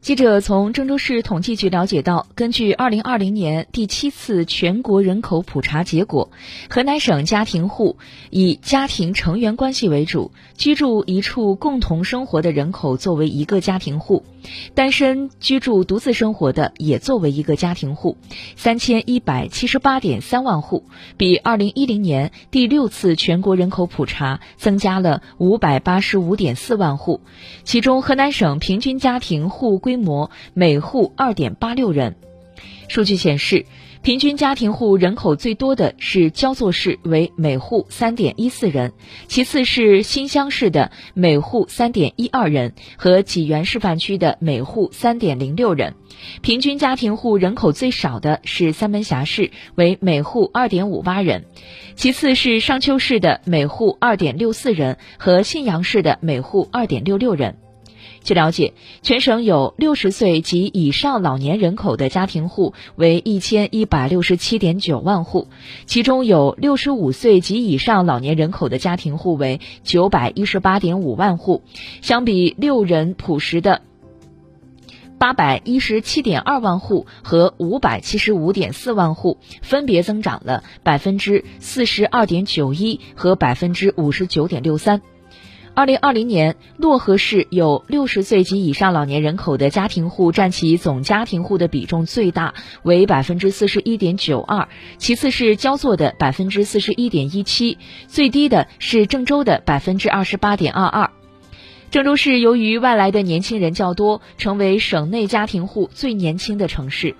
记者从郑州市统计局了解到，根据二零二零年第七次全国人口普查结果，河南省家庭户以家庭成员关系为主，居住一处共同生活的人口作为一个家庭户，单身居住独自生活的也作为一个家庭户，三千一百七十八点三万户，比二零一零年第六次全国人口普查增加了五百八十五点四万户，其中河南省平均家庭户规规模每户二点八六人。数据显示，平均家庭户人口最多的是焦作市，为每户三点一四人；其次是新乡市的每户三点一二人和济源示范区的每户三点零六人。平均家庭户人口最少的是三门峡市，为每户二点五八人；其次是商丘市的每户二点六四人和信阳市的每户二点六六人。据了解，全省有六十岁及以上老年人口的家庭户为一千一百六十七点九万户，其中有六十五岁及以上老年人口的家庭户为九百一十八点五万户，相比六人朴实的八百一十七点二万户和五百七十五点四万户，分别增长了百分之四十二点九一和百分之五十九点六三。二零二零年，漯河市有六十岁及以上老年人口的家庭户占其总家庭户的比重最大，为百分之四十一点九二，其次是焦作的百分之四十一点一七，最低的是郑州的百分之二十八点二二。郑州市由于外来的年轻人较多，成为省内家庭户最年轻的城市。